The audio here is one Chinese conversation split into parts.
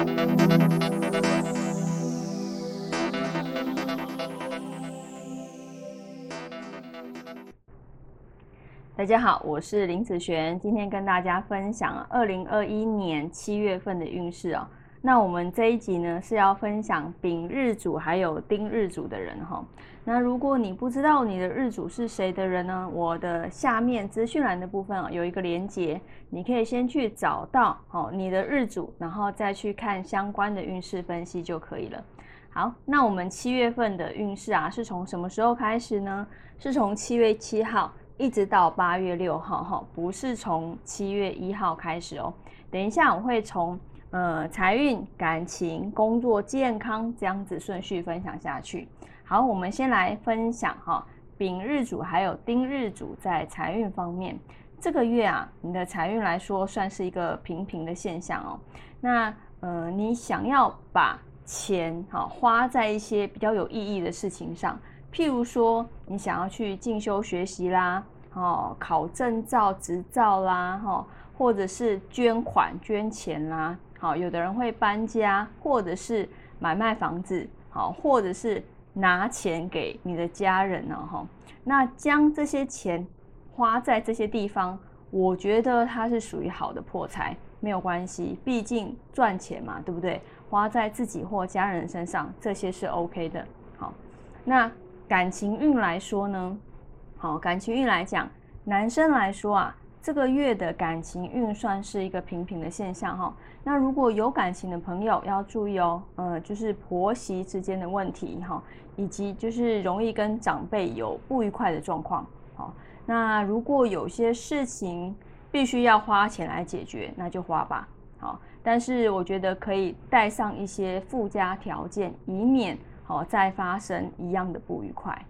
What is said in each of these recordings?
大家好，我是林子璇，今天跟大家分享二零二一年七月份的运势哦。那我们这一集呢是要分享丙日主还有丁日主的人哈。那如果你不知道你的日主是谁的人呢，我的下面资讯栏的部分啊有一个连接，你可以先去找到哦你的日主，然后再去看相关的运势分析就可以了。好，那我们七月份的运势啊是从什么时候开始呢？是从七月七号。一直到八月六号哈，不是从七月一号开始哦。等一下我会从呃财运、感情、工作、健康这样子顺序分享下去。好，我们先来分享哈，丙日主还有丁日主在财运方面，这个月啊，你的财运来说算是一个平平的现象哦。那呃，你想要把钱哈花在一些比较有意义的事情上。譬如说，你想要去进修学习啦，哦，考证照、执照啦，哈，或者是捐款、捐钱啦，好，有的人会搬家，或者是买卖房子，好，或者是拿钱给你的家人呢，哈，那将这些钱花在这些地方，我觉得它是属于好的破财，没有关系，毕竟赚钱嘛，对不对？花在自己或家人身上，这些是 OK 的，好，那。感情运来说呢，好，感情运来讲，男生来说啊，这个月的感情运算是一个平平的现象哈。那如果有感情的朋友要注意哦，呃，就是婆媳之间的问题哈，以及就是容易跟长辈有不愉快的状况。好，那如果有些事情必须要花钱来解决，那就花吧。好，但是我觉得可以带上一些附加条件，以免。哦，再发生一样的不愉快。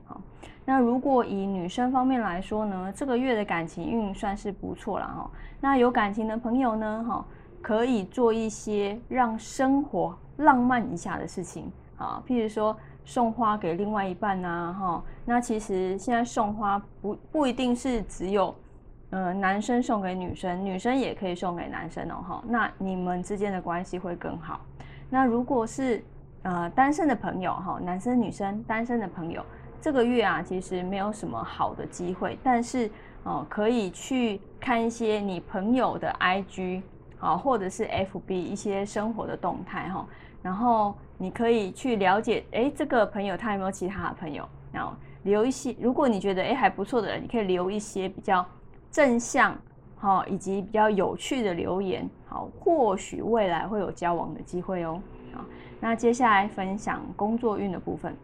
那如果以女生方面来说呢，这个月的感情运算是不错了哈。那有感情的朋友呢，哈，可以做一些让生活浪漫一下的事情啊，譬如说送花给另外一半呐，哈。那其实现在送花不不一定是只有，呃，男生送给女生，女生也可以送给男生哦，哈。那你们之间的关系会更好。那如果是呃，单身的朋友哈，男生女生单身的朋友，这个月啊，其实没有什么好的机会，但是哦，可以去看一些你朋友的 IG 啊，或者是 FB 一些生活的动态哈，然后你可以去了解，哎，这个朋友他有没有其他的朋友，然后留一些，如果你觉得哎还不错的人，你可以留一些比较正向哈，以及比较有趣的留言，好，或许未来会有交往的机会哦。那接下来分享工作运的部分，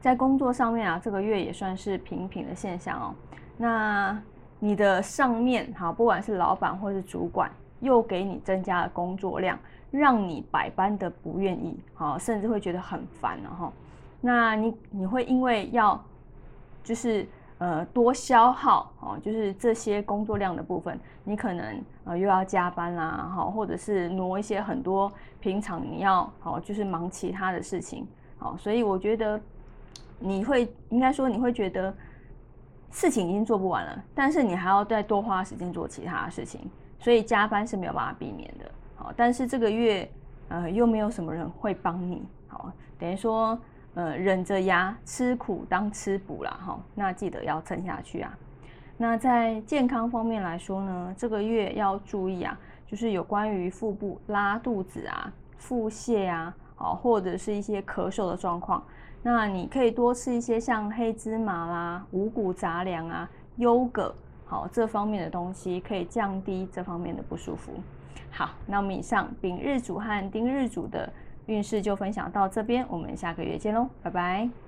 在工作上面啊，这个月也算是平平的现象哦。那你的上面哈，不管是老板或是主管，又给你增加了工作量，让你百般的不愿意，好，甚至会觉得很烦了哈。那你你会因为要就是。呃，多消耗哦，就是这些工作量的部分，你可能呃又要加班啦，哈，或者是挪一些很多平常你要好，就是忙其他的事情，好，所以我觉得你会应该说你会觉得事情已经做不完了，但是你还要再多花时间做其他的事情，所以加班是没有办法避免的，好，但是这个月呃又没有什么人会帮你，好，等于说。呃，忍着牙吃苦当吃补啦，哈，那记得要撑下去啊。那在健康方面来说呢，这个月要注意啊，就是有关于腹部拉肚子啊、腹泻啊，好，或者是一些咳嗽的状况。那你可以多吃一些像黑芝麻啦、五谷杂粮啊、优格，好，这方面的东西可以降低这方面的不舒服。好，那我们以上丙日主和丁日主的。运势就分享到这边，我们下个月见喽，拜拜。